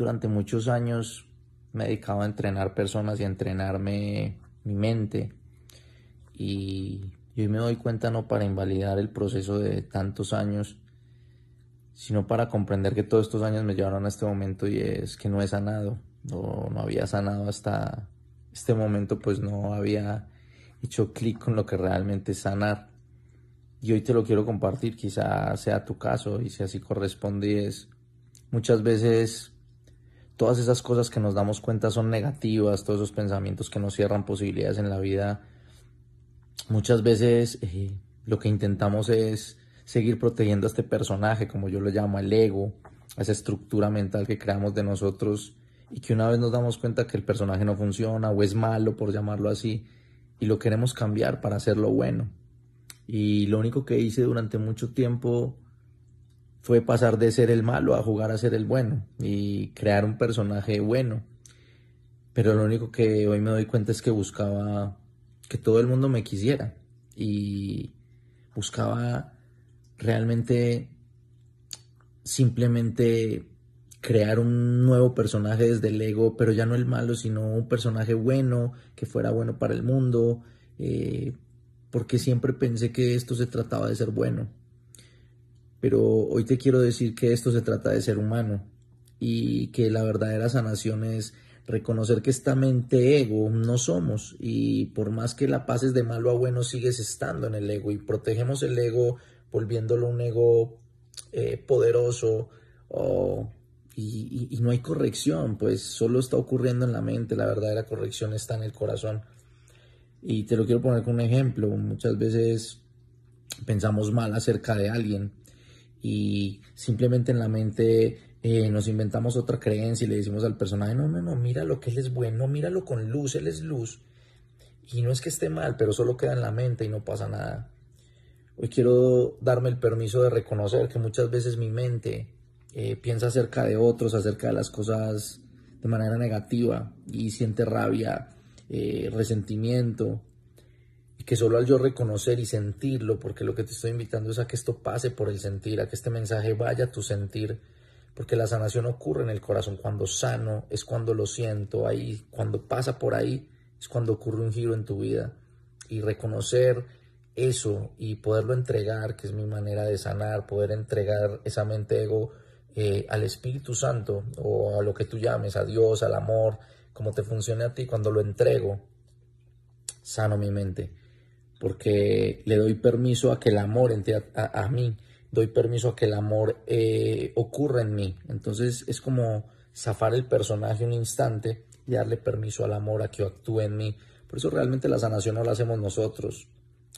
durante muchos años me he dedicado a entrenar personas y a entrenarme mi mente. Y, hoy me doy cuenta no para invalidar el proceso de tantos años, sino para comprender que todos estos años me llevaron a este momento y es que no he sanado, no, no había sanado hasta este momento, pues no había hecho clic con lo que realmente es sanar. Y hoy te lo quiero compartir, quizá sea tu caso y si así corresponde es muchas veces todas esas cosas que nos damos cuenta son negativas, todos esos pensamientos que nos cierran posibilidades en la vida, muchas veces eh, lo que intentamos es seguir protegiendo a este personaje, como yo lo llamo, el ego, esa estructura mental que creamos de nosotros y que una vez nos damos cuenta que el personaje no funciona o es malo, por llamarlo así, y lo queremos cambiar para hacerlo bueno. Y lo único que hice durante mucho tiempo fue pasar de ser el malo a jugar a ser el bueno y crear un personaje bueno. Pero lo único que hoy me doy cuenta es que buscaba que todo el mundo me quisiera y buscaba realmente simplemente crear un nuevo personaje desde el ego, pero ya no el malo, sino un personaje bueno, que fuera bueno para el mundo, eh, porque siempre pensé que esto se trataba de ser bueno. Pero hoy te quiero decir que esto se trata de ser humano y que la verdadera sanación es reconocer que esta mente ego no somos y por más que la pases de malo a bueno sigues estando en el ego y protegemos el ego volviéndolo un ego eh, poderoso y, y, no hay corrección, pues solo está ocurriendo en la mente, la verdadera corrección está en el corazón. Y te lo quiero poner con un ejemplo, muchas veces pensamos mal acerca de alguien y simplemente en la mente eh, nos inventamos otra creencia y le decimos al personaje, no, no, no, mira lo que él es bueno, míralo con luz, él es luz. Y no es que esté mal, pero solo queda en la mente y no pasa nada. Hoy quiero darme el permiso de reconocer que muchas veces mi mente eh, piensa acerca de otros, acerca de las cosas de manera negativa y siente rabia, eh, resentimiento, y que solo al yo reconocer y sentirlo, porque lo que te estoy invitando es a que esto pase por el sentir, a que este mensaje vaya a tu sentir, porque la sanación ocurre en el corazón. Cuando sano es cuando lo siento, ahí, cuando pasa por ahí es cuando ocurre un giro en tu vida. Y reconocer eso y poderlo entregar, que es mi manera de sanar, poder entregar esa mente ego eh, al Espíritu Santo o a lo que tú llames, a Dios, al amor, como te funcione a ti, cuando lo entrego, sano mi mente porque le doy permiso a que el amor entre a, mí, doy permiso a que el amor eh, ocurra en mí. Entonces es como zafar el personaje un instante y darle permiso al amor a que actúe en mí. Por eso realmente la sanación no la hacemos nosotros.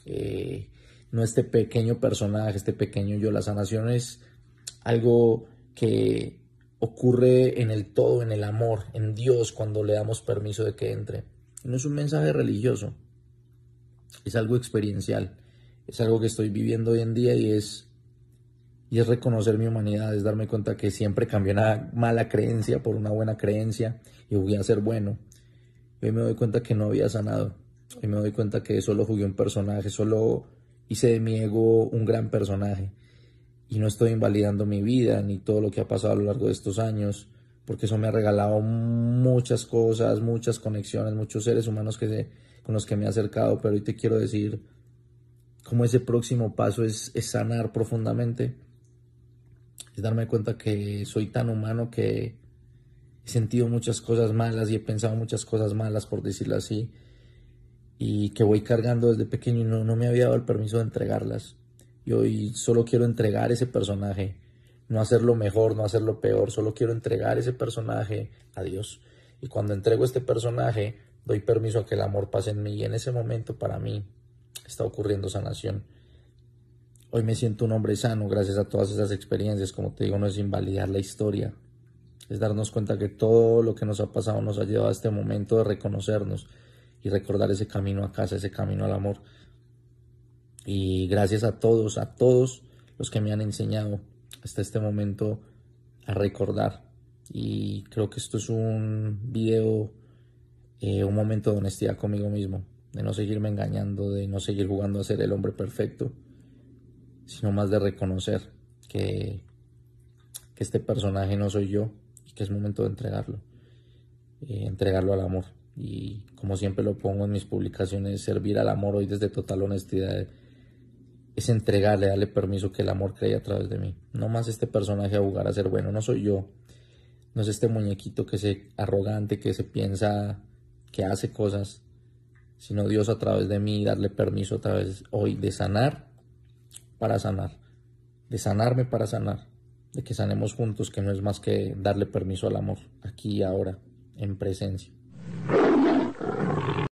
Eh, no este pequeño personaje, este pequeño yo. La sanación es algo que ocurre en el todo, en el amor, en Dios, cuando le damos permiso de que entre. No es un mensaje religioso, es algo experiencial, es algo que estoy viviendo hoy en día y es, y es reconocer mi humanidad, es darme cuenta que siempre cambié una mala creencia por una buena creencia y voy a ser bueno. hoy me doy cuenta que no había sanado, hoy me doy cuenta que solo jugué un personaje, solo hice de mi ego un gran personaje. Y no estoy invalidando mi vida ni todo lo que ha pasado a lo largo de estos años porque eso me ha regalado muchas cosas, muchas conexiones, muchos seres humanos que se, con los que me he acercado, pero hoy te quiero decir cómo ese próximo paso es, sanar profundamente, es darme cuenta que soy tan humano que he sentido muchas cosas malas y he pensado muchas cosas malas, por decirlo así, y que voy cargando desde pequeño y no, no me había dado el permiso de entregarlas. Y hoy solo quiero entregar ese personaje, no hacerlo mejor, no hacerlo peor, solo quiero entregar ese personaje a Dios. Y cuando entrego este personaje, doy permiso a que el amor pase en mí y en ese momento para mí está ocurriendo sanación. Hoy me siento un hombre sano gracias a todas esas experiencias, como te digo, no es invalidar la historia, es darnos cuenta que todo lo que nos ha pasado nos ha llevado a este momento de reconocernos y recordar ese camino a casa, ese camino al amor. Y gracias a todos, a todos los que me han enseñado hasta este momento a recordar. Y creo que esto es un video eh, un momento de honestidad conmigo mismo, de no seguirme engañando, de no seguir jugando a ser el hombre perfecto, sino más de reconocer que, que este personaje no soy yo y que es momento de entregarlo, eh, entregarlo al amor. Y como siempre lo pongo en mis publicaciones, servir al amor hoy desde total honestidad es entregarle, darle permiso que el amor cree a través de mí. No más este personaje a jugar a ser bueno, no soy yo. No es este muñequito que se arrogante, que se piensa que hace cosas, sino Dios a través de mí, darle permiso a través hoy de sanar para sanar, de sanarme para sanar, de que sanemos juntos, que no es más que darle permiso al amor, aquí y ahora, en presencia.